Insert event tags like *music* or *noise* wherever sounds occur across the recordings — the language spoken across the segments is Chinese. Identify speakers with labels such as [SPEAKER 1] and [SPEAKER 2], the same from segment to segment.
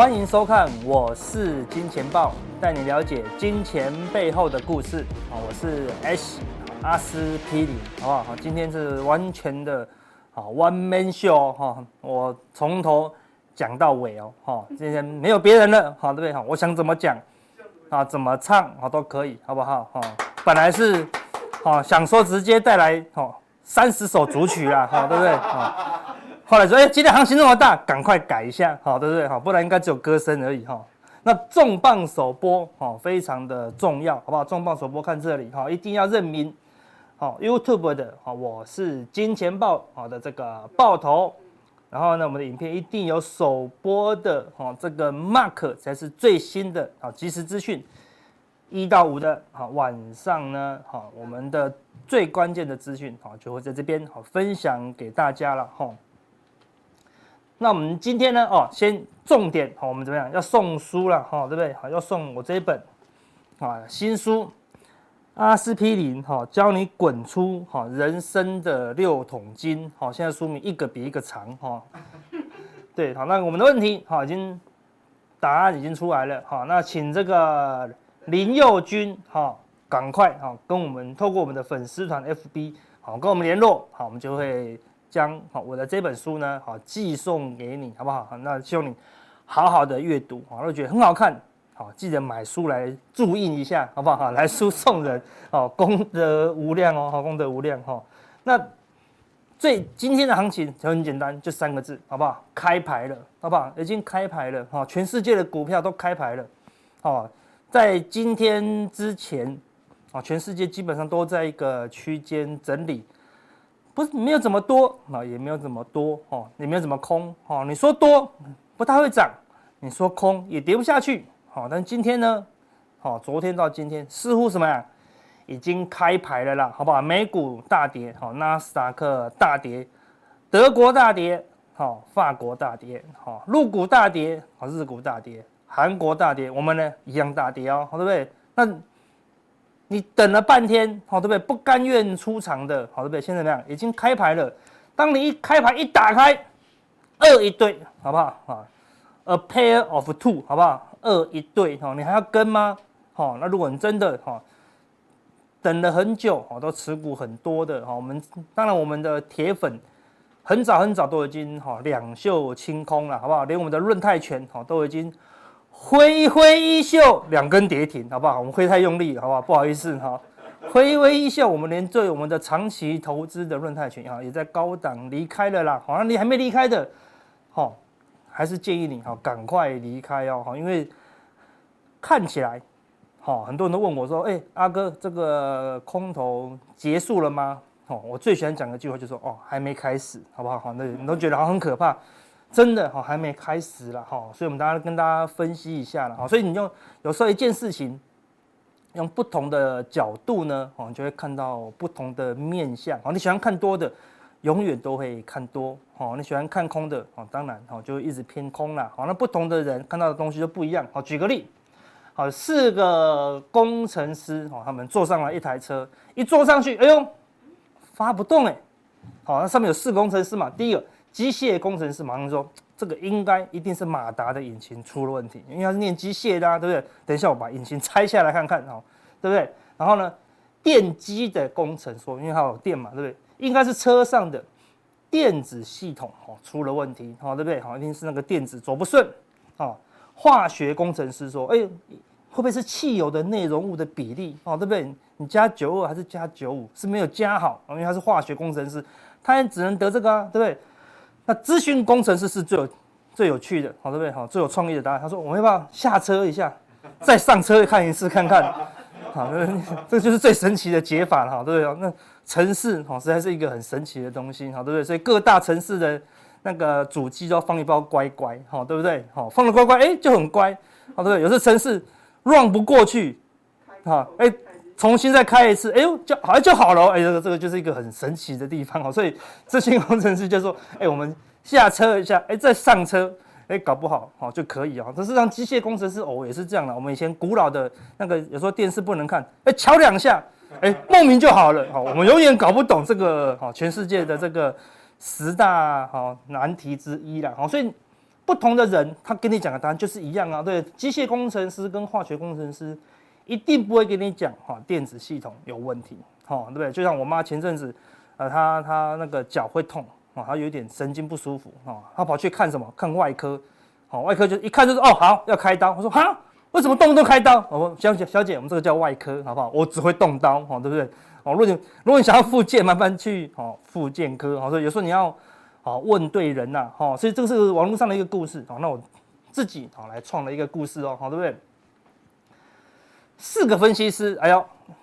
[SPEAKER 1] 欢迎收看，我是金钱豹，带你了解金钱背后的故事。啊，我是 S 阿司匹林，好不好？好，今天是完全的啊 One Man Show 哈，我从头讲到尾哦，哈，今天没有别人了，好，对不对？哈，我想怎么讲啊，怎么唱啊都可以，好不好？哈，本来是啊想说直接带来哈三十首主曲啦，哈，对不对？哈。后来说，哎，今天行情那么大，赶快改一下，好，对不对？好，不然应该只有歌声而已，哈。那重磅首播，哈，非常的重要，好不好？重磅首播看这里，哈，一定要认明，好，YouTube 的，好，我是金钱豹，好的这个爆头，然后呢，我们的影片一定有首播的，哈，这个 Mark 才是最新的，好，即时资讯，一到五的，好，晚上呢，好，我们的最关键的资讯，好，就会在这边，好，分享给大家了，哈。那我们今天呢？哦，先重点好，我们怎么样？要送书了哈，对不对？好，要送我这一本啊新书《阿司匹林》哈，教你滚出哈人生的六桶金。好，现在书名一个比一个长哈。对，好，那我们的问题好，已经答案已经出来了。好，那请这个林佑君哈，赶快哈跟我们透过我们的粉丝团 FB 好跟我们联络，好，我们就会。将好我的这本书呢，好寄送给你，好不好？那希望你好好的阅读，好，如果觉得很好看，好记得买书来注印一下，好不好？好，来书送人，好功德无量哦，好功德无量哈。那最今天的行情很简单，就三个字，好不好？开牌了，好不好？已经开牌了，哈，全世界的股票都开牌了，好，在今天之前，啊，全世界基本上都在一个区间整理。不是没有怎么多，那也没有怎么多哦，也没有怎么空哦。你说多不太会涨，你说空也跌不下去。好，但今天呢，好，昨天到今天似乎什么呀，已经开牌了啦，好不好？美股大跌，好，纳斯达克大跌，德国大跌，好，法国大跌，好，陆股大跌，好，日股大跌，韩国大跌，我们呢一样大跌哦，对不对？那。你等了半天，好对不对？不甘愿出场的，好对不对？现在怎么样？已经开牌了。当你一开牌一打开，二一对，好不好？啊，a pair of two，好不好？二一对，哈，你还要跟吗？好，那如果你真的哈等了很久，哈，都持股很多的，哈，我们当然我们的铁粉很早很早都已经哈两袖清空了，好不好？连我们的润泰拳，哈，都已经。挥一挥衣袖，两根跌停，好不好？我们挥太用力，好不好？不好意思哈。挥一挥衣袖，我们连对我们的长期投资的论泰群哈，也在高档离开了啦。好像你还没离开的，好，还是建议你哈，赶快离开哦。哈，因为看起来，好，很多人都问我说，哎，阿哥，这个空头结束了吗？哦，我最喜欢讲的句话就是说，哦，还没开始，好不好？好，那你都觉得好很可怕。真的哈，还没开始了哈，所以我们大家跟大家分析一下了哈。所以你用有时候一件事情，用不同的角度呢，哦，你就会看到不同的面相。哦，你喜欢看多的，永远都会看多。哦，你喜欢看空的，哦，当然哦，就一直偏空了。好，那不同的人看到的东西就不一样。好，举个例，好，四个工程师，哦，他们坐上了一台车，一坐上去，哎呦，发不动哎。好，那上面有四个工程师嘛，第一个。机械工程师马上说：“这个应该一定是马达的引擎出了问题，因为他是念机械的啊，对不对？等一下我把引擎拆下来看看，哈，对不对？然后呢，电机的工程说，因为它有电嘛，对不对？应该是车上的电子系统哦出了问题，好，对不对？好，一定是那个电子走不顺，啊，化学工程师说，哎，会不会是汽油的内容物的比例，哦，对不对？你加九二还是加九五是没有加好，因为他是化学工程师，他也只能得这个啊，对不对？”那咨询工程师是最有最有趣的，好对不对？好，最有创意的答案。他说：“我们要不要下车一下，*laughs* 再上车看一次看看？好，*laughs* 这就是最神奇的解法了，哈，对不对？那城市好，实在是一个很神奇的东西，好，对不对？所以各大城市的那个主机都要放一包乖乖，好，对不对？好，放了乖乖，哎，就很乖，好，对不对？有时候程式 run 不过去，好，哎。”重新再开一次，哎呦，就好像就好了，哎，这个这个就是一个很神奇的地方哦。所以这些工程师就说，哎，我们下车一下，哎，再上车，哎，搞不好好就可以啊。这是让机械工程师哦，也是这样的。我们以前古老的那个有时候电视不能看，哎，敲两下，哎，莫名就好了。好，我们永远搞不懂这个好全世界的这个十大好难题之一了。好，所以。不同的人，他跟你讲的答案就是一样啊。对，机械工程师跟化学工程师一定不会跟你讲哈，电子系统有问题，哈，对不对？就像我妈前阵子，呃，她她那个脚会痛，啊，她有点神经不舒服，啊，她跑去看什么？看外科，好，外科就一看就是哦，好，要开刀。我说哈，为什么动不动开刀？我说小姐小姐，我们这个叫外科，好不好？我只会动刀，哈，对不对？哦，如果你如果你想要复健，麻烦去哦复健科，好，所以有时候你要。好，问对人呐，好，所以这个是网络上的一个故事，好，那我自己好来创了一个故事哦，好，对不对？四个分析师，哎呦，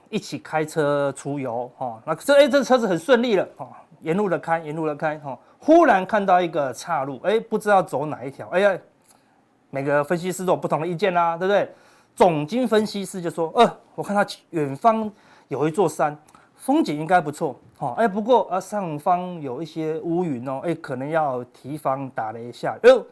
[SPEAKER 1] 一起开车出游，哈，那这哎，这车子很顺利了，哈，沿路的开，沿路的开，哈，忽然看到一个岔路，哎，不知道走哪一条，哎呀，每个分析师都有不同的意见啦，对不对？总经分析师就说，呃，我看到远方有一座山，风景应该不错。好，哎，不过啊，上方有一些乌云哦，哎，可能要提防打雷下雨。哎呦，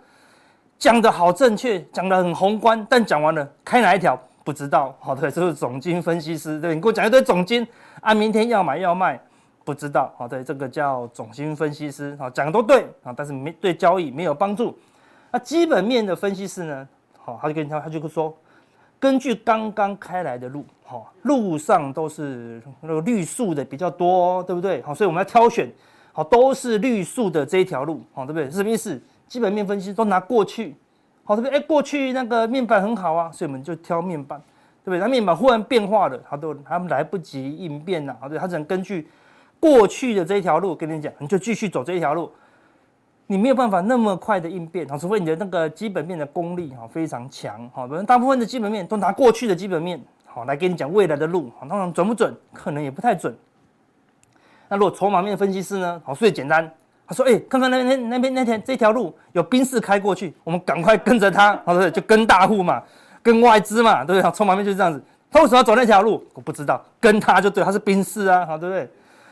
[SPEAKER 1] 讲的好正确，讲得很宏观，但讲完了，开哪一条不知道。好，*laughs* 对，这是总经分析师，对，你给我讲一堆总经啊，明天要买要卖，不知道。好，对，这个叫总经分析师，好，讲的都对啊，但是没对交易没有帮助。那基本面的分析师呢？好，他就跟你他他就说。根据刚刚开来的路，好，路上都是那个绿树的比较多，对不对？好，所以我们要挑选，好，都是绿树的这一条路，好，对不对？是什么意思？基本面分析都拿过去，好，对不对？哎，过去那个面板很好啊，所以我们就挑面板，对不对？那面板忽然变化了，它都他们来不及应变呐，啊，对，他只能根据过去的这一条路跟你讲，你就继续走这一条路。你没有办法那么快的应变，除非你的那个基本面的功力哈非常强，哈，大部分的基本面都拿过去的基本面，好来跟你讲未来的路，好，当然准不准，可能也不太准。那如果筹码面分析师呢？好，最简单，他说，哎，看看那边那边那天这条路有宾士开过去，我们赶快跟着他，好，对不对？就跟大户嘛，跟外资嘛，对不对？从旁边就是这样子，他为什么要走那条路？我不知道，跟他就对，他是宾士啊，好，对不对？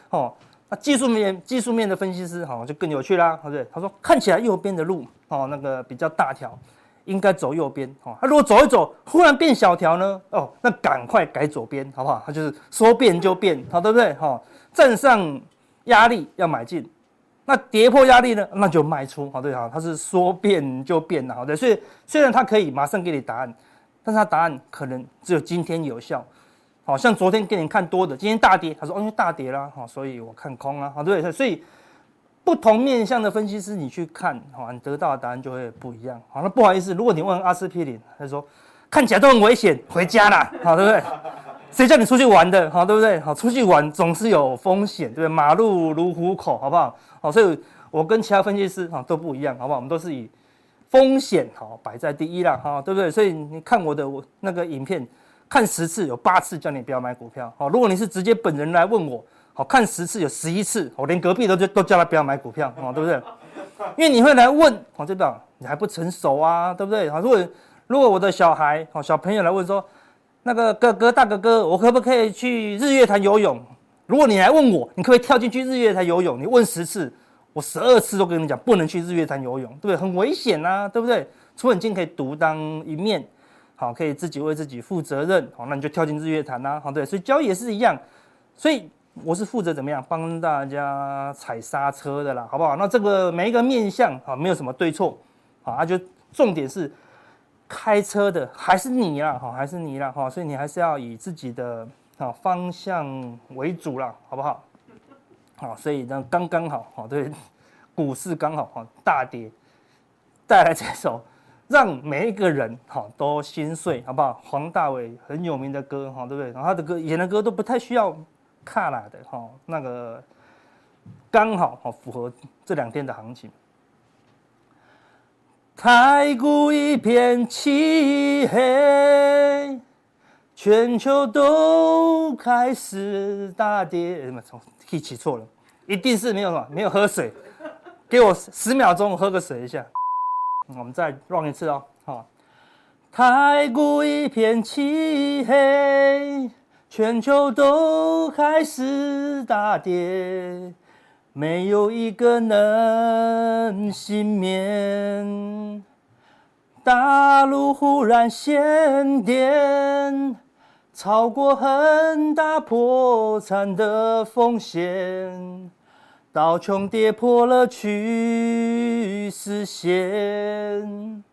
[SPEAKER 1] 哦。那技术面技术面的分析师好就更有趣啦，对不对？他说看起来右边的路哦，那个比较大条，应该走右边哦。他如果走一走，忽然变小条呢？哦，那赶快改左边，好不好？他就是说变就变，好对不对？哈，站上压力要买进，那跌破压力呢，那就卖出，好对哈。他是说变就变的，好对。所以虽然他可以马上给你答案，但是他答案可能只有今天有效。好像昨天给你看多的，今天大跌，他说哦，因为大跌啦，好，所以我看空啊，好，对？所以不同面向的分析师，你去看，好，你得到的答案就会不一样。好，那不好意思，如果你问阿司匹林，他说看起来都很危险，回家啦，好，对不对？谁叫你出去玩的？好，对不对？好，出去玩总是有风险，对不对？马路如虎口，好不好？好，所以我跟其他分析师哈都不一样，好不好？我们都是以风险好摆在第一啦，哈，对不对？所以你看我的我那个影片。看十次有八次叫你不要买股票，好，如果你是直接本人来问我，好，看十次有十一次，我连隔壁都都叫他不要买股票，哦，对不对？因为你会来问，哦，这个你还不成熟啊，对不对？好，如果如果我的小孩，好，小朋友来问说，那个哥哥大哥哥，我可不可以去日月潭游泳？如果你来问我，你可不可以跳进去日月潭游泳？你问十次，我十二次都跟你讲不能去日月潭游泳，对不对？很危险啊，对不对？除非你今天可以独当一面。好，可以自己为自己负责任。好，那你就跳进日月潭呐。好，对，所以交易也是一样。所以我是负责怎么样帮大家踩刹车的啦，好不好？那这个每一个面相啊，没有什么对错。好，那就重点是开车的还是你啦，好，还是你啦，好，所以你还是要以自己的啊方向为主啦，好不好？好，所以呢，刚刚好，好，对，股市刚好哈大跌，带来这首。让每一个人哈都心碎，好不好？黄大玮很有名的歌哈，对不对？然后他的歌演的歌都不太需要卡拉的哈，那个刚好哈符合这两天的行情。太古一片漆黑，全球都开始大跌。什么？记起错了，一定是没有什么，没有喝水。给我十秒钟，我喝个水一下。我们再 run 一次哦，好，太古一片漆黑，全球都开始大跌，没有一个能幸免。大陆忽然限电，超过很大破产的风险。道琼跌破了趋势线。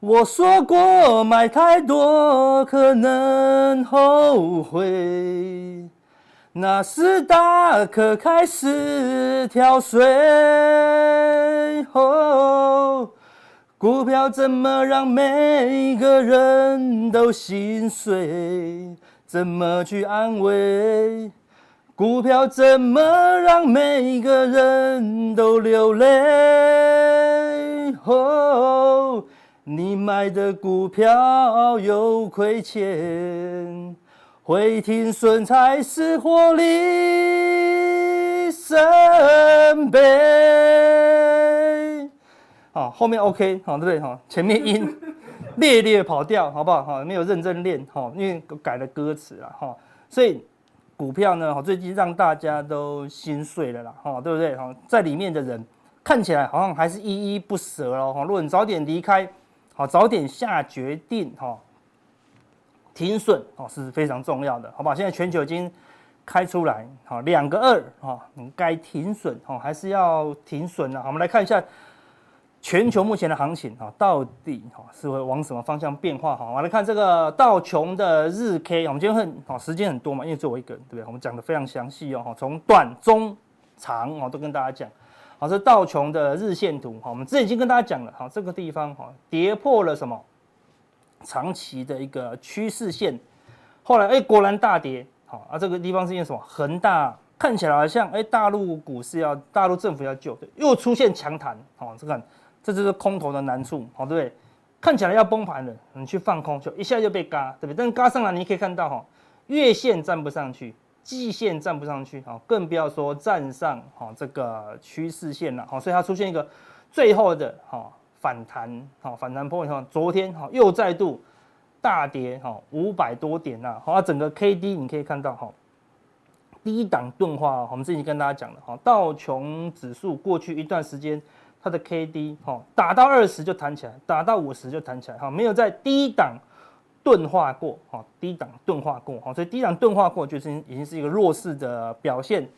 [SPEAKER 1] 我说过买太多可能后悔，纳斯达克开始跳水。哦，股票怎么让每个人都心碎？怎么去安慰？股票怎么让每个人都流泪？哦，你买的股票有亏钱，会停损才是获利圣杯。好，后面 OK，好，对不对？哈，前面音 *laughs* 略略跑调，好不好？哈，没有认真练，哈，因为改了歌词了，哈，所以。股票呢，最近让大家都心碎了啦，哈，对不对？哈，在里面的人看起来好像还是依依不舍喽，哈。如果你早点离开，好，早点下决定，哈，停损，哦，是非常重要的，好不好？现在全球已经开出来，好，两个二，哈，你该停损，哈，还是要停损了。好，我们来看一下。全球目前的行情啊，到底哈是会往什么方向变化？哈，我们来看这个道琼的日 K，我们今天很好，时间很多嘛，因为只有我一个人，对不对？我们讲的非常详细哦，哈，从短、中、长哦都跟大家讲。好，这道琼的日线图，哈，我们之前已经跟大家讲了，哈，这个地方哈跌破了什么长期的一个趋势线，后来哎果然大跌，好啊，这个地方是因为什么？恒大看起来好像哎大陆股市要大陆政府要救，又出现强弹，好，这个。这就是空头的难处，好，对不对？看起来要崩盘了，你去放空，就一下就被嘎，对不对？但是嘎上来，你可以看到哈，月线站不上去，季线站不上去，好，更不要说站上哈这个趋势线了，好，所以它出现一个最后的哈反弹，好，反弹破以后，昨天哈又再度大跌，哈五百多点呐，好，整个 K D 你可以看到哈低档钝化，我们之前跟大家讲了，哈道琼指数过去一段时间。它的 K D 哈打到二十就弹起来，打到五十就弹起来哈，没有在低档钝化过哈，低档钝化过哈，所以低档钝化过就是已经是一个弱势的表现。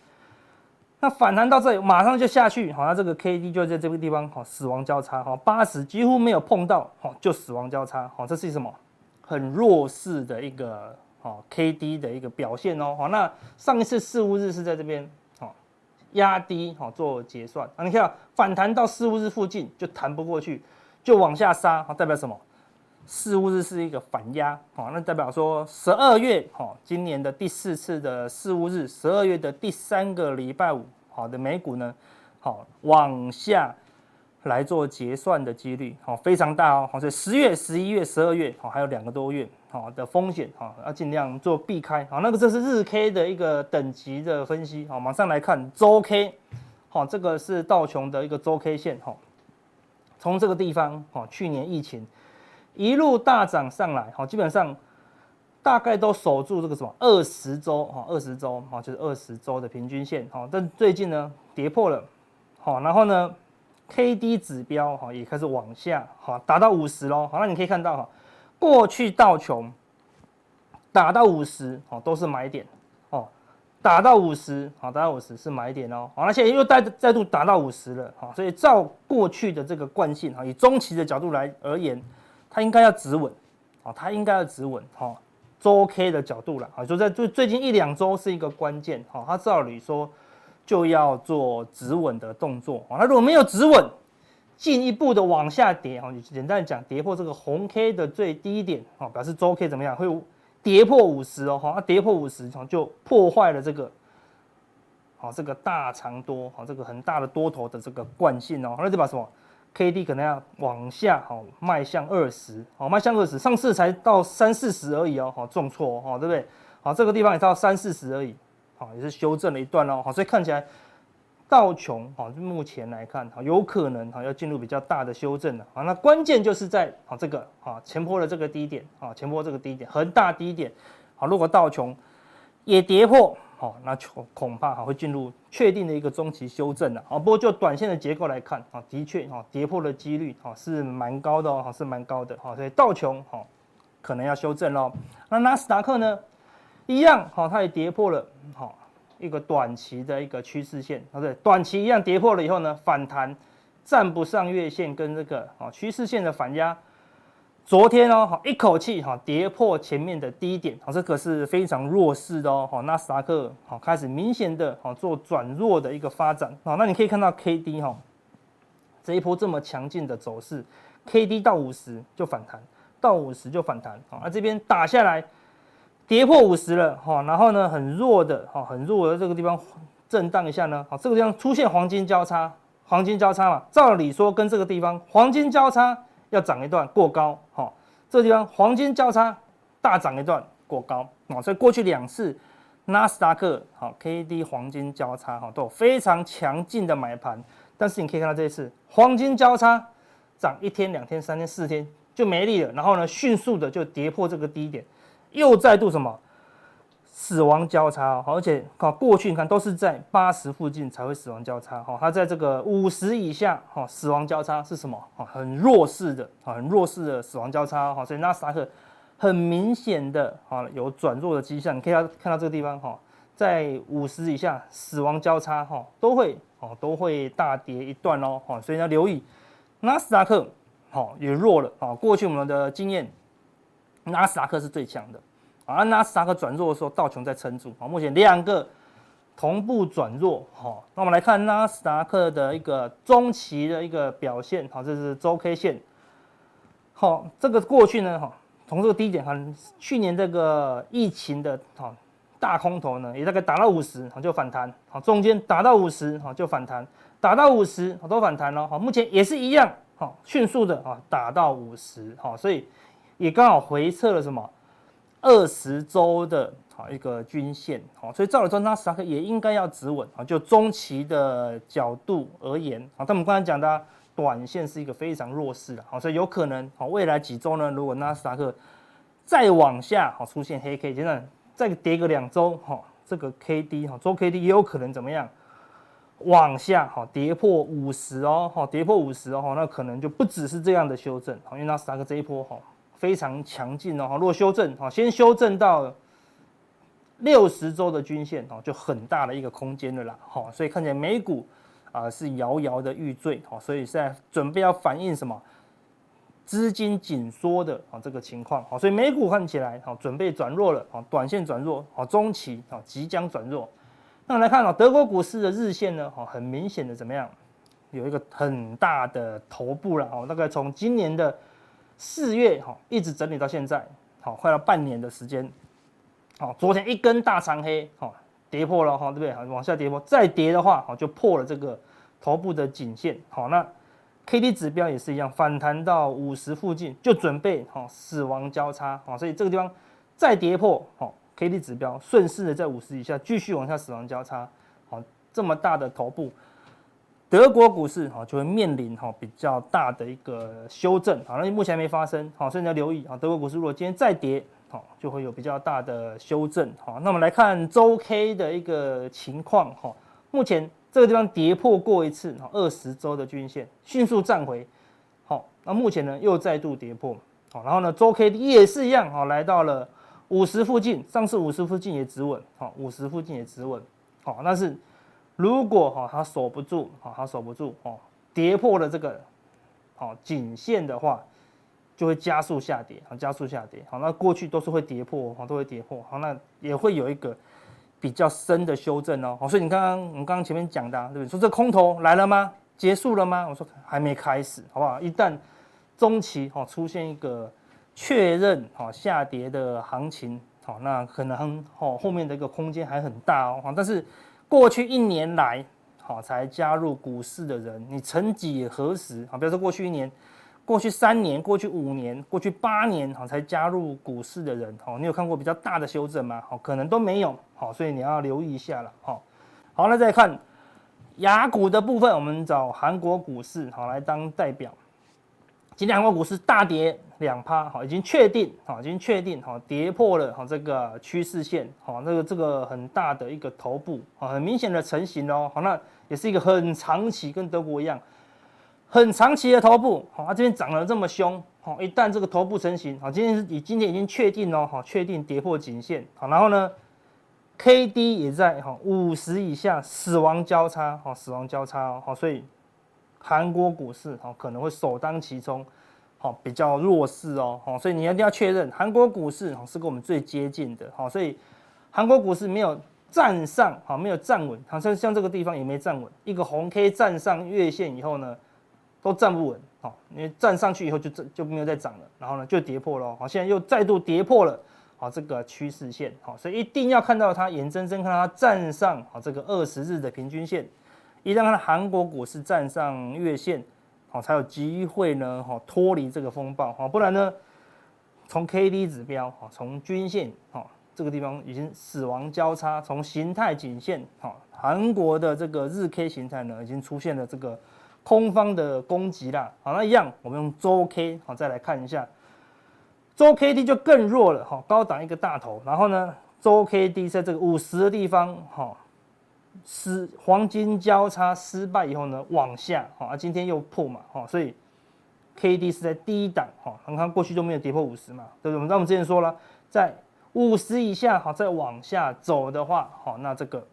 [SPEAKER 1] 那反弹到这里马上就下去，好，那这个 K D 就在这个地方哈，死亡交叉哈，八十几乎没有碰到哈，就死亡交叉哈，这是什么？很弱势的一个哈 K D 的一个表现哦，好，那上一次四五日是在这边。压低好做结算啊，你看反弹到四五日附近就弹不过去，就往下杀，好代表什么？四五日是一个反压，好，那代表说十二月好今年的第四次的四五日，十二月的第三个礼拜五，好的美股呢，好往下来做结算的几率好非常大哦，好，所以十月、十一月、十二月好还有两个多月。好的风险，好要尽量做避开，好那个这是日 K 的一个等级的分析，好马上来看周 K，好这个是道琼的一个周 K 线，哈，从这个地方，哈去年疫情一路大涨上来，好基本上大概都守住这个什么二十周，哈二十周，哈就是二十周的平均线，好但最近呢跌破了，好然后呢 K D 指标，哈也开始往下，好达到五十喽，好那你可以看到哈。过去道琼打到五十，哦，都是买点，哦，打到五十，好，打到五十是买点哦，好，那现在又再再度打到五十了，好，所以照过去的这个惯性，哈，以中期的角度来而言，它应该要止稳，哦，它应该要止稳，哈，周 K 的角度了，啊，就在最最近一两周是一个关键，哈，它照理说就要做止稳的动作，啊，那如果没有止稳。进一步的往下跌，哈，你简单讲，跌破这个红 K 的最低点，啊，表示周 K 怎么样？会跌破五十哦，哈，跌破五十，就破坏了这个，好，这个大长多，好，这个很大的多头的这个惯性哦，那就把什么 K D 可能要往下，好，迈向二十，好，迈向二十，上次才到三四十而已哦，好，重挫哦，对不对？好，这个地方也到三四十而已，好，也是修正了一段哦，好，所以看起来。道琼哈，就目前来看哈，有可能哈要进入比较大的修正了啊。那关键就是在啊这个啊前波的这个低点啊，前波这个低点恒大低点好，如果道琼也跌破好，那恐恐怕哈会进入确定的一个中期修正了啊。不过就短线的结构来看啊，的确哈跌破的几率哈是蛮高的哦，是蛮高的哈。所以道琼哈可能要修正喽。那纳斯达克呢，一样哈，它也跌破了哈。一个短期的一个趋势线，啊对，短期一样跌破了以后呢，反弹站不上月线跟这个啊趋势线的反压。昨天哦，哈一口气哈跌破前面的低点，好，这个是非常弱势的哦，哈，纳斯达克好开始明显的哈做转弱的一个发展，好，那你可以看到 K D 哈这一波这么强劲的走势，K D 到五十就反弹，到五十就反弹，好，那这边打下来跌破五十了，哈，然后呢很弱的，哈，很弱的这个地方震荡一下呢，好，这个地方出现黄金交叉，黄金交叉嘛，照理说跟这个地方黄金交叉。要涨一段过高，哈，这个地方黄金交叉大涨一段过高，啊，所以过去两次纳斯达克好 K D 黄金交叉哈都有非常强劲的买盘，但是你可以看到这一次黄金交叉涨一天、两天、三天、四天就没力了，然后呢迅速的就跌破这个低点，又再度什么？死亡交叉，而且靠过去你看都是在八十附近才会死亡交叉，哈，它在这个五十以下，哈，死亡交叉是什么？哈很弱势的，很弱势的死亡交叉，哈，所以纳斯达克很明显的，哈，有转弱的迹象。你可以看到这个地方，哈，在五十以下死亡交叉，哈，都会，哦，都会大跌一段哦，哈，所以要留意纳斯达克，好，也弱了，啊，过去我们的经验，纳斯达克是最强的。啊纳斯达克转弱的时候，道琼在撑住。好，目前两个同步转弱。好，那我们来看纳斯达克的一个中期的一个表现。好，这是周 K 线。好，这个过去呢，哈，从这个低点，哈，去年这个疫情的哈大空头呢，也大概打到五十，好就反弹。好，中间打到五十，好就反弹，打到五十，好都反弹了。好，目前也是一样，好，迅速的啊打到五十，好，所以也刚好回测了什么？二十周的好一个均线，好，所以照理说纳斯达克也应该要止稳啊。就中期的角度而言，好，他们刚才讲的短线是一个非常弱势的，好，所以有可能好未来几周呢，如果纳斯达克再往下好出现黑 K，现在再跌个两周，哈，这个 K D 哈周 K D 也有可能怎么样往下好跌破五十哦，好跌破五十哦，那可能就不只是这样的修正，好，因为纳斯达克这一波哈。非常强劲哦，如果修正，先修正到六十周的均线，就很大的一个空间了啦，所以看起来美股啊是摇摇的欲坠，所以现在准备要反映什么资金紧缩的啊这个情况，所以美股看起来准备转弱了，短线转弱，中期即将转弱。那我们来看德国股市的日线呢，很明显的怎么样，有一个很大的头部了，哦大概从今年的。四月哈一直整理到现在，好快要半年的时间，好昨天一根大长黑，好跌破了哈，对不对？往下跌破，再跌的话，好就破了这个头部的颈线，好那 K D 指标也是一样，反弹到五十附近就准备好死亡交叉，好所以这个地方再跌破，好 K D 指标顺势的在五十以下继续往下死亡交叉，好这么大的头部。德国股市哈就会面临哈比较大的一个修正，好，那目前还没发生，好，所以你要留意啊。德国股市如果今天再跌，好，就会有比较大的修正，好，那我们来看周 K 的一个情况，哈，目前这个地方跌破过一次，二十周的均线迅速站回，好，那目前呢又再度跌破，好，然后呢周 K 也是一样，好，来到了五十附近，上次五十附近也止稳，好，五十附近也止稳，好，那是。如果哈它守不住，哈它守不住哦，跌破了这个好颈线的话，就会加速下跌，好加速下跌，好那过去都是会跌破，哈都会跌破，好那也会有一个比较深的修正哦，好所以你刚刚我们刚刚前面讲的，对不对？说这空头来了吗？结束了吗？我说还没开始，好不好？一旦中期哈出现一个确认哈下跌的行情，好那可能哈后面的一个空间还很大哦，但是。过去一年来，好才加入股市的人，你曾几何时啊？比如说过去一年、过去三年、过去五年、过去八年，好才加入股市的人，好，你有看过比较大的修正吗？好，可能都没有，好，所以你要留意一下了，好，好，那再看亚股的部分，我们找韩国股市好来当代表。今天韩国股市大跌两趴，哈，已经确定，哈，已经确定，哈，跌破了，哈，这个趋势线，哈，那个这个很大的一个头部，好，很明显的成型哦，好，那也是一个很长期，跟德国一样，很长期的头部，好，它这边涨得这么凶，好，一旦这个头部成型，好，今天是以今天已经确定哦，好，确定跌破颈线，好，然后呢，K D 也在哈五十以下，死亡交叉哈，死亡交叉哦，所以韩国股市哈可能会首当其冲，哈比较弱势哦，哈，所以你一定要确认韩国股市是跟我们最接近的，哈，所以韩国股市没有站上，哈没有站稳，好像像这个地方也没站稳，一个红 K 站上月线以后呢，都站不稳，好，因为站上去以后就就没有再涨了，然后呢就跌破了，好，现在又再度跌破了。好，这个趋势线，好，所以一定要看到它，眼睁睁看到它站上好这个二十日的平均线，一旦看到韩国股市站上月线，好，才有机会呢，哈，脱离这个风暴，哈，不然呢，从 K D 指标，哈，从均线，哈，这个地方已经死亡交叉，从形态颈线，哈，韩国的这个日 K 形态呢，已经出现了这个空方的攻击啦，好，那一样，我们用周 K，好，再来看一下。周 K D 就更弱了哈，高档一个大头，然后呢，周 K D 在这个五十的地方哈，失黄金交叉失败以后呢，往下哈，今天又破嘛哈，所以 K D 是在低档哈，你看过去都没有跌破五十嘛，对不对？那我们之前说了，在五十以下哈，再往下走的话哈，那这个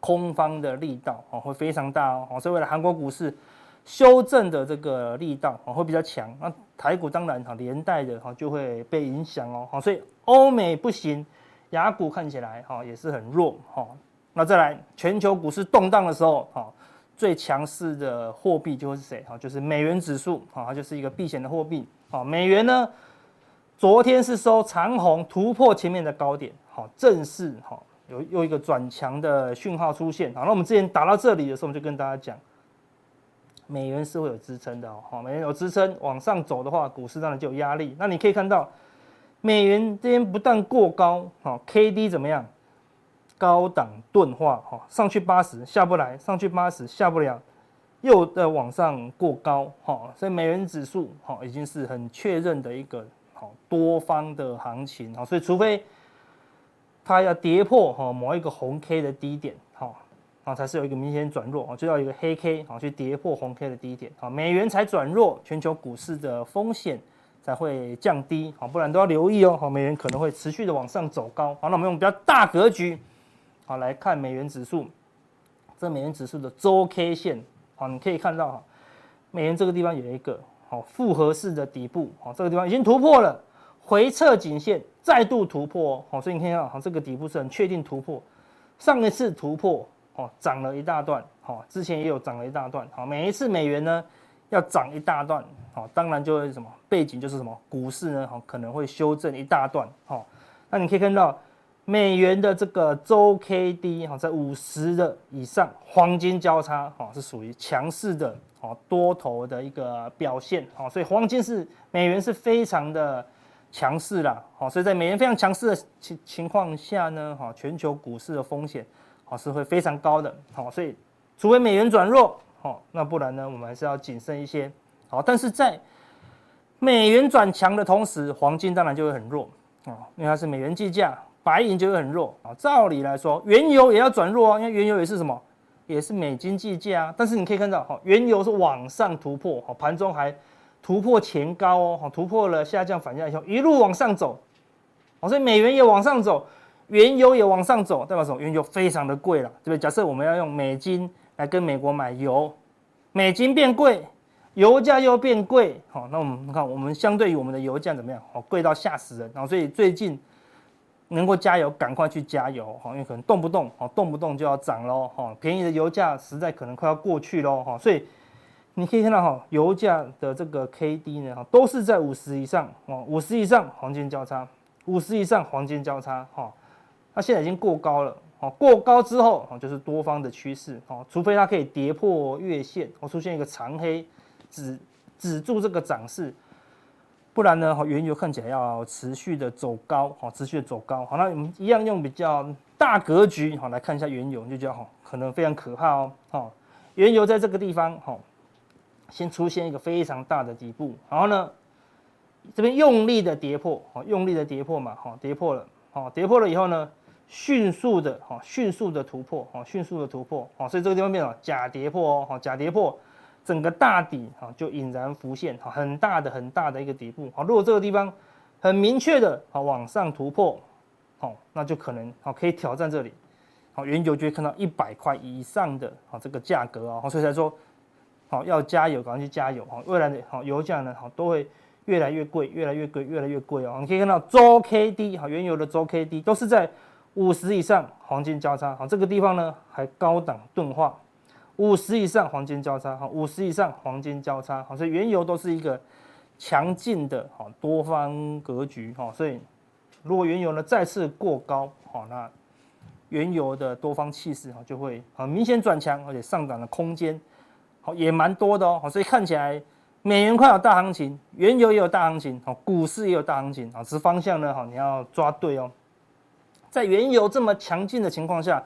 [SPEAKER 1] 空方的力道哈会非常大哦，所以为了韩国股市。修正的这个力道啊会比较强，那台股当然哈连带的哈就会被影响哦，好，所以欧美不行，雅股看起来哈也是很弱哈。那再来全球股市动荡的时候哈，最强势的货币就会是谁哈？就是美元指数哈，它就是一个避险的货币啊。美元呢，昨天是收长红突破前面的高点，好，正式哈有又一个转强的讯号出现。好，那我们之前打到这里的时候，我们就跟大家讲。美元是会有支撑的哦，好，美元有支撑往上走的话，股市当然就有压力。那你可以看到，美元这边不但过高，好，K D 怎么样？高档钝化，哈，上去八十下不来，上去八十下不了，又在往上过高，哈，所以美元指数，哈，已经是很确认的一个好多方的行情，好，所以除非它要跌破哈某一个红 K 的低点，哈。啊，才是有一个明显转弱啊，就要一个黑 K 啊去跌破红 K 的低点啊，美元才转弱，全球股市的风险才会降低啊，不然都要留意哦。好，美元可能会持续的往上走高。好，那我们用比较大格局好来看美元指数，这美元指数的周 K 线啊，你可以看到哈，美元这个地方有一个好复合式的底部啊，这个地方已经突破了，回撤颈线再度突破哦，所以你看啊，这个底部是很确定突破，上一次突破。哦，涨了一大段，好，之前也有涨了一大段，好，每一次美元呢要涨一大段，好，当然就会什么背景就是什么股市呢，好，可能会修正一大段，好，那你可以看到美元的这个周 K D 哈，在五十的以上，黄金交叉，哈，是属于强势的，哦，多头的一个表现，好，所以黄金是美元是非常的强势啦，好，所以在美元非常强势的情情况下呢，哈，全球股市的风险。好，是会非常高的，好，所以除非美元转弱，好，那不然呢，我们还是要谨慎一些，好，但是在美元转强的同时，黄金当然就会很弱，啊，因为它是美元计价，白银就会很弱，啊，照理来说，原油也要转弱啊，因为原油也是什么，也是美金计价啊，但是你可以看到，哈，原油是往上突破，好，盘中还突破前高哦，好，突破了下降反向以后，一路往上走，好，所以美元也往上走。原油也往上走，代表什么？原油非常的贵了，对不对？假设我们要用美金来跟美国买油，美金变贵，油价又变贵，好，那我们看我们相对于我们的油价怎么样？好，贵到吓死人，然后所以最近能够加油，赶快去加油，哈，因为可能动不动，好，动不动就要涨喽，哈，便宜的油价实在可能快要过去喽，哈，所以你可以看到哈，油价的这个 K D 呢，哈都是在五十以上，哦，五十以上黄金交叉，五十以上黄金交叉，哈。它现在已经过高了，哦，过高之后，哦，就是多方的趋势，哦，除非它可以跌破月线，哦，出现一个长黑，止止住这个涨势，不然呢，哦，原油看起来要持续的走高，哦，持续的走高，好，那我们一样用比较大格局，好，来看一下原油，就觉得，哈，可能非常可怕哦，哦，原油在这个地方，哈，先出现一个非常大的底部，然后呢，这边用力的跌破，哦，用力的跌破嘛，哈，跌破了，哦，跌破了以后呢，迅速的哈，迅速的突破哈，迅速的突破哈，所以这个地方变成假跌破哦哈，假跌破，整个大底哈就隐然浮现哈，很大的很大的一个底部好。如果这个地方很明确的哈往上突破，好，那就可能好可以挑战这里，好，原油就会看到一百块以上的好这个价格啊，所以才说好要加油，赶快去加油哈，未来的好油价呢好都会越来越贵，越来越贵，越来越贵哦。你可以看到周 K D 好，原油的周 K D 都是在五十以上黄金交叉，好这个地方呢还高档钝化，五十以上黄金交叉，哈五十以上黄金交叉，好所以原油都是一个。强劲的哈多方格局哈，所以如果原油呢再次过高哈，那原油的多方气势哈就会很明显转强，而且上涨的空间好也蛮多的哦。所以看起来美元快有大行情，原油也有大行情，好股市也有大行情啊，这方向呢好你要抓对哦。在原油这么强劲的情况下。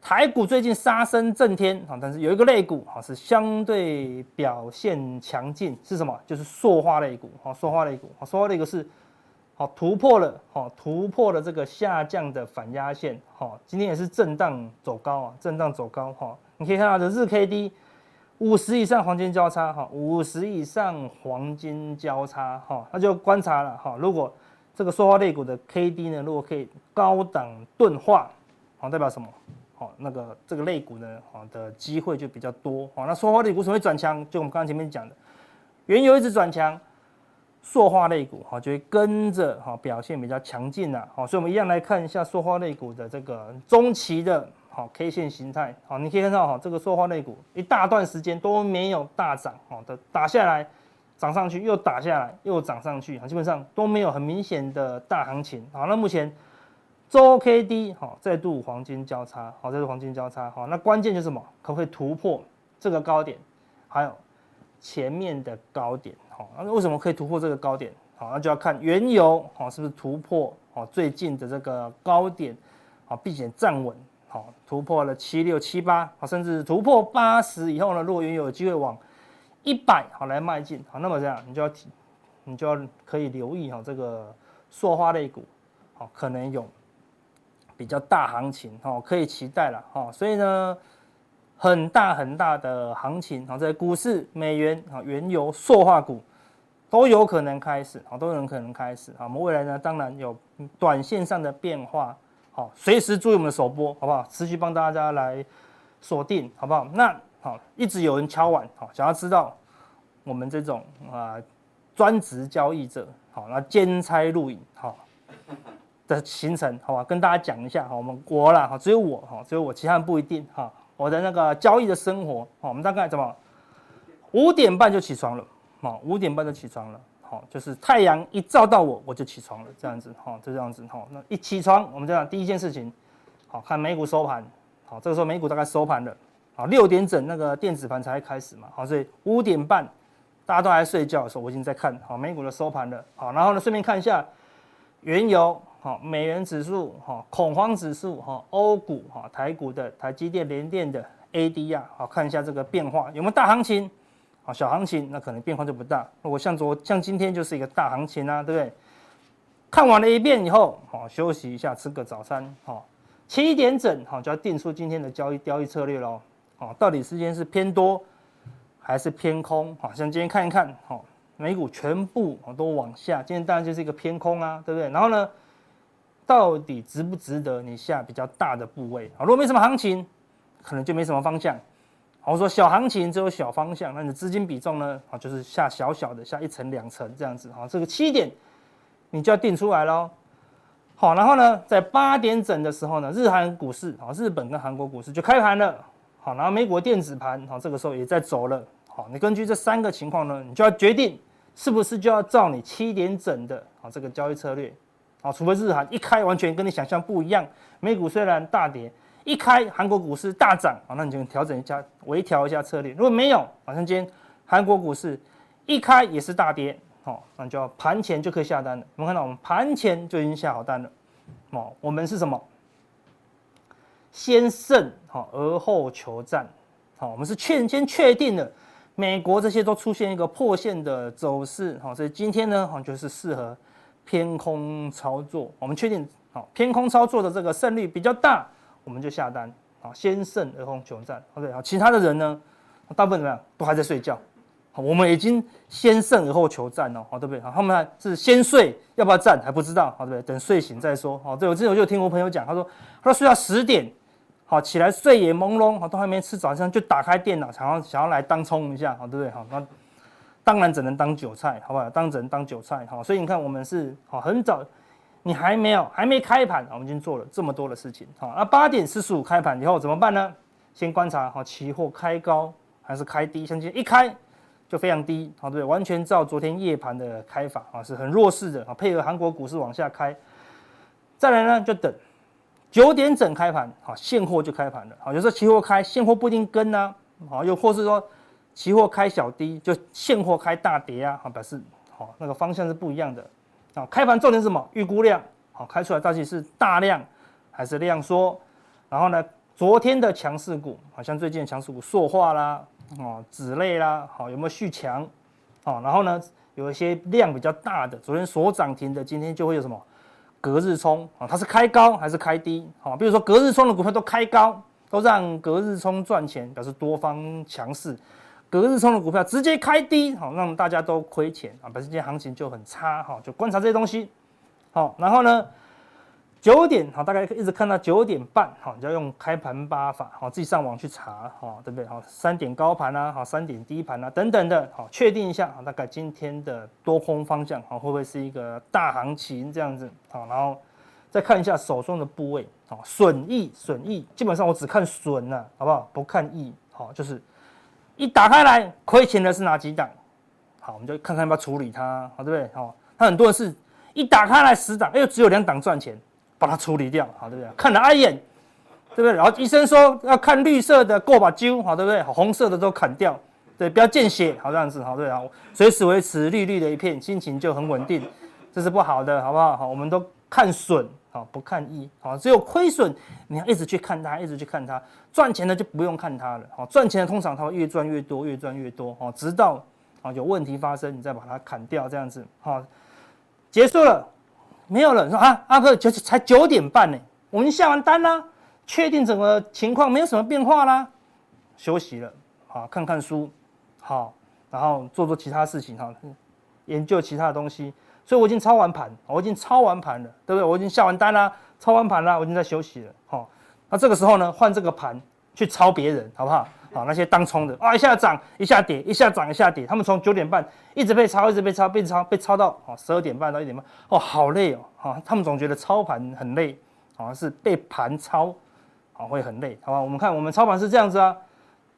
[SPEAKER 1] 台股最近杀声震天啊，但是有一个类股啊是相对表现强劲，是什么？就是塑化类股啊，塑化类股啊，塑化类股是好突破了，好突破了这个下降的反压线，好，今天也是震荡走高啊，震荡走高哈。你可以看到的日 K D 五十以上黄金交叉哈，五十以上黄金交叉哈，那就观察了哈。如果这个塑化类股的 K D 呢，如果可以高档钝化，好，代表什么？好，那个这个类股呢，好的机会就比较多。好，那塑化类股为什么会转强？就我们刚刚前面讲的，原油一直转强，塑化类股好就会跟着好表现比较强劲了。好，所以我们一样来看一下塑化类股的这个中期的好 K 线形态。好，你可以看到哈，这个塑化类股一大段时间都没有大涨，好的打下来，涨上去又打下来又涨上去，基本上都没有很明显的大行情。好，那目前。周 K D 好，再度黄金交叉，好，再度黄金交叉，好，那关键就是什么？可不可以突破这个高点？还有前面的高点，好，那为什么可以突破这个高点？好，那就要看原油，好，是不是突破，好，最近的这个高点，好，并且站稳，好，突破了七六七八，好，甚至突破八十以后呢，如果原油有机会往一百，好，来迈进，好，那么这样你就要提，你就要可以留意，哈，这个塑化类股，好，可能有。比较大行情哦，可以期待了哈，所以呢，很大很大的行情啊，在股市、美元啊、原油、塑化股都有可能开始啊，都有可能开始啊。我们未来呢，当然有短线上的变化，好，随时注意我们的首播，好不好？持续帮大家来锁定，好不好？那好，一直有人敲碗，好，想要知道我们这种啊专职交易者，好，那兼差录影，好。的行程，好吧，跟大家讲一下哈，我们我啦哈，只有我哈，只有我，其他人不一定哈。我的那个交易的生活，哈，我们大概怎么五点半就起床了，好，五点半就起床了，好，就是太阳一照到我，我就起床了，这样子，哈，就这样子，哈，那一起床，我们这样第一件事情，好看美股收盘，好，这个时候美股大概收盘了，好，六点整那个电子盘才开始嘛，好，所以五点半大家都还睡觉的时候，我已经在看好美股的收盘了，好，然后呢，顺便看一下原油。好，美元指数，哈，恐慌指数，哈，欧股，哈，台股的台积电、联电的 ADR，好，看一下这个变化有没有大行情，好，小行情那可能变化就不大。如果像昨像今天就是一个大行情啊，对不对？看完了一遍以后，好，休息一下，吃个早餐，好，七点整，好，就要定出今天的交易交易策略喽，好，到底时间是偏多还是偏空？好，像今天看一看，好，美股全部都往下，今天当然就是一个偏空啊，对不对？然后呢？到底值不值得你下比较大的部位啊？如果没什么行情，可能就没什么方向。好我说小行情只有小方向，那你的资金比重呢？啊，就是下小小的，下一层两层这样子好。这个七点你就要定出来喽。好，然后呢，在八点整的时候呢，日韩股市啊，日本跟韩国股市就开盘了。好，然后美国电子盘好，这个时候也在走了。好，你根据这三个情况呢，你就要决定是不是就要照你七点整的啊这个交易策略。啊，除非日韩一开完全跟你想象不一样，美股虽然大跌，一开韩国股市大涨，啊，那你就调整一下，微调一下策略。如果没有，好像今天韩国股市一开也是大跌，好，那就要盘前就可以下单了。我们看到我们盘前就已经下好单了，哦，我们是什么？先胜好，而后求战，好，我们是确先确定了美国这些都出现一个破线的走势，好，所以今天呢，好就是适合。偏空操作，我们确定好偏空操作的这个胜率比较大，我们就下单啊，先胜而后求战。OK，好，其他的人呢，大部分怎么样都还在睡觉，好我们已经先胜而后求战哦，好对不对？好，他们是先睡，要不要战还不知道，好对不对？等睡醒再说。好，对我之前我就听我朋友讲，他说他说睡到十点，好起来睡眼朦胧，好都还没吃早餐就打开电脑，想要想要来当冲一下，好对不对？好，那当然只能当韭菜，好不好？当只能当韭菜，好，所以你看我们是好很早，你还没有还没开盘，我们已经做了这么多的事情，好，那八点四十五开盘以后怎么办呢？先观察好期货开高还是开低，像今天一开。就非常低，好对，完全照昨天夜盘的开法啊，是很弱势的啊，配合韩国股市往下开。再来呢，就等九点整开盘，好，现货就开盘了，好，有时候期货开现货不一定跟啊，好，又或是说期货开小低，就现货开大跌啊，好，表示好那个方向是不一样的啊。开盘重点是什么？预估量，好，开出来到底是大量还是量缩？然后呢，昨天的强势股，好像最近的强势股塑化啦。哦，纸类啦，好，有没有续强？好，然后呢，有一些量比较大的，昨天所涨停的，今天就会有什么隔日冲啊？它是开高还是开低？好，比如说隔日冲的股票都开高，都让隔日冲赚钱，表示多方强势；隔日冲的股票直接开低，好，让大家都亏钱啊，本身今天行情就很差。哈，就观察这些东西。好，然后呢？九点好，大概一直看到九点半好，你要用开盘八法好，自己上网去查好，对不对？好，三点高盘啊，好，三点低盘啊，等等的，好，确定一下好，大概今天的多空方向好，会不会是一个大行情这样子好，然后再看一下手中的部位好，损益损益，基本上我只看损了，好不好？不看益好，就是一打开来亏钱的是哪几档？好，我们就看看要不要处理它，好，对不对？好，它很多人是一打开来十档，哎呦，只有两档赚钱。把它处理掉，好对不对？看了碍眼，对不对？然后医生说要看绿色的过把揪，好对不对？红色的都砍掉，对，不要见血，好这样子，好对啊，随时维持绿绿的一片，心情就很稳定，这是不好的，好不好？好，我们都看损，不看一，好，只有亏损你要一直去看它，一直去看它，赚钱的就不用看它了，好，赚钱的通常它会越赚越多，越赚越多，好，直到啊有问题发生，你再把它砍掉，这样子，好，结束了。没有了，说啊，阿哥就才九点半呢，我们下完单啦，确定整个情况没有什么变化啦，休息了，好，看看书，好，然后做做其他事情哈，研究其他的东西，所以我已经操完盘，我已经操完盘了，对不对？我已经下完单啦，操完盘啦，我已经在休息了，好，那这个时候呢，换这个盘去操别人，好不好？好，那些当冲的啊，一下涨，一下跌，一下涨，一下跌。他们从九点半一直被抄，一直被抄，被抄，被抄到哦十二点半到一点半，哦，好累哦，哈，他们总觉得操盘很累，好像是被盘操，好会很累，好吧？我们看我们操盘是这样子啊，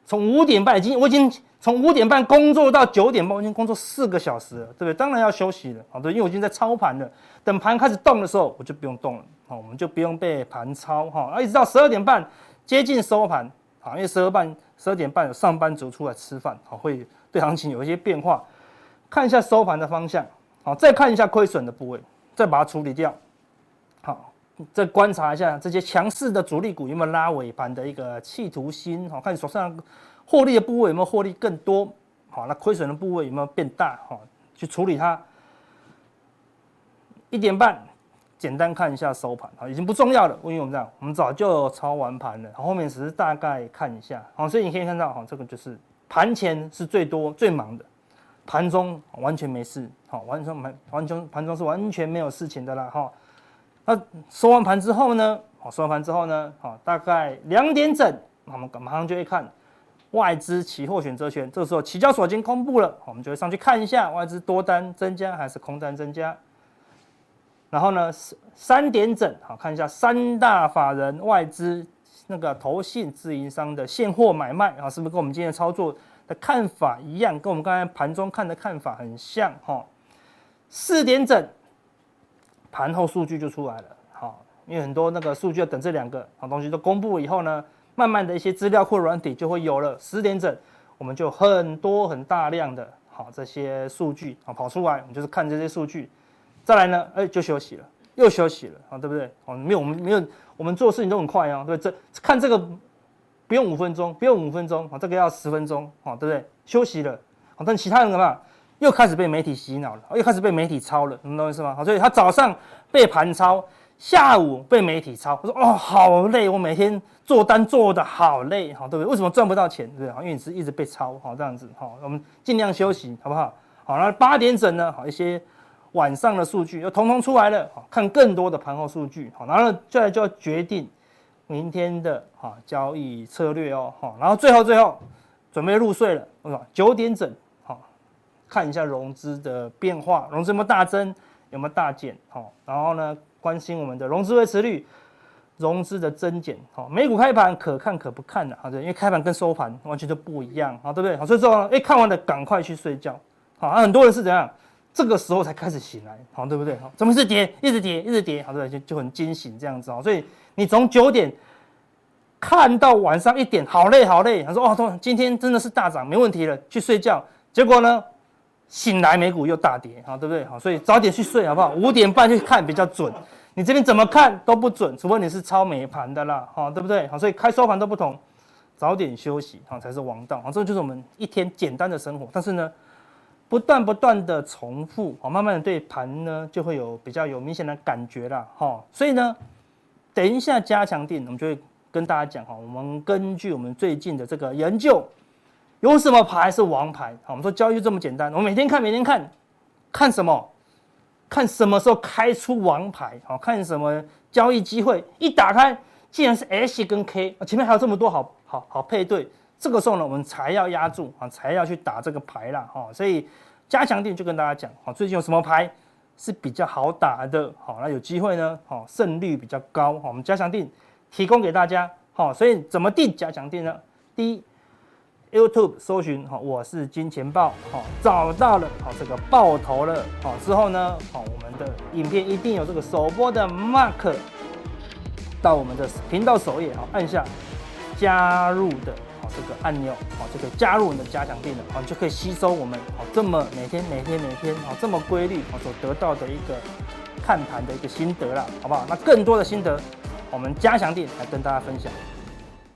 [SPEAKER 1] 从五点半已经，我已经从五点半工作到九点半，我已经工作四个小时了，对不对？当然要休息了，好对，因为我已经在操盘了，等盘开始动的时候，我就不用动了，好，我们就不用被盘操，哈，啊，一直到十二点半接近收盘，好，因为十二半。十二点半有上班族出来吃饭，好，会对行情有一些变化。看一下收盘的方向，好，再看一下亏损的部位，再把它处理掉。再观察一下这些强势的主力股有没有拉尾盘的一个企图心，好，看你手上获利的部位有没有获利更多，好，那亏损的部位有没有变大，好，去处理它。一点半。简单看一下收盘啊，已经不重要了。因为我们这样，我们早就操完盘了，后面只是大概看一下。好，所以你可以看到，哈，这个就是盘前是最多最忙的，盘中完全没事，好，完全盘完全盘中是完全没有事情的啦，哈。那收完盘之后呢？好，收完盘之后呢？好，大概两点整，我们马上就会看外资期货选择权。这个时候期交所已经公布了，我们就会上去看一下外资多单增加还是空单增加。然后呢，三点整，好，看一下三大法人外资那个投信自营商的现货买卖，啊，是不是跟我们今天的操作的看法一样？跟我们刚才盘中看的看法很像，哈。四点整，盘后数据就出来了，好，因为很多那个数据要等这两个好东西都公布以后呢，慢慢的一些资料库软体就会有了。十点整，我们就很多很大量的好这些数据啊跑出来，我们就是看这些数据。再来呢，哎，就休息了，又休息了，啊，对不对？哦，没有，我们没有，我们做事情都很快啊，对不对？这看这个不用五分钟，不用五分钟，啊，这个要十分钟，啊，对不对？休息了，好，但其他人干嘛？又开始被媒体洗脑了，又开始被媒体抄了，你懂我意思吗？好，所以他早上被盘抄，下午被媒体抄，我说哦好累，我每天做单做得好累，好对不对？为什么赚不到钱？对不对？因为你是一直被抄，好这样子，好，我们尽量休息，好不好？好，那八点整呢，好一些晚上的数据又统统出来了，好看更多的盘后数据，好，然后接下来就要决定明天的哈交易策略哦，好，然后最后最后准备入睡了，我说九点整，看一下融资的变化，融资有没有大增，有没有大减，好，然后呢？关心我们的融资维持率、融资的增减，好，美股开盘可看可不看的，好对，因为开盘跟收盘完全就不一样，好对不对？好，所以说，哎，看完了赶快去睡觉，好，很多人是怎样，这个时候才开始醒来，好对不对？好，怎么是跌，一直跌，一直跌，好对，就就很惊醒这样子，好，所以你从九点看到晚上一点，好累好累，他说哦，今天真的是大涨，没问题了，去睡觉，结果呢？醒来美股又大跌，好对不对？好，所以早点去睡好不好？五点半去看比较准，你这边怎么看都不准，除非你是超美盘的啦，好对不对？好，所以开收盘都不同，早点休息好才是王道，好，这就是我们一天简单的生活。但是呢，不断不断的重复，好，慢慢的对盘呢就会有比较有明显的感觉啦，好，所以呢，等一下加强錠，我们就会跟大家讲哈，我们根据我们最近的这个研究。有什么牌是王牌？好，我们说交易就这么简单。我每天看，每天看，看什么？看什么时候开出王牌？好，看什么交易机会？一打开，既然是 S 跟 K，前面还有这么多好好好配对，这个时候呢，我们才要压住啊，才要去打这个牌啦。哈，所以加强錠就跟大家讲，好，最近有什么牌是比较好打的？好，那有机会呢，好，胜率比较高。好，我们加强定提供给大家。好，所以怎么定加强定呢？第一。YouTube 搜寻哈，我是金钱豹好，找到了好这个爆头了好之后呢，好我们的影片一定有这个首播的 mark 到我们的频道首页好，按下加入的好这个按钮好，就可以加入我们的加强店了好，就可以吸收我们好这么每天每天每天好这么规律好所得到的一个看盘的一个心得了，好不好？那更多的心得，我们加强店来跟大家分享。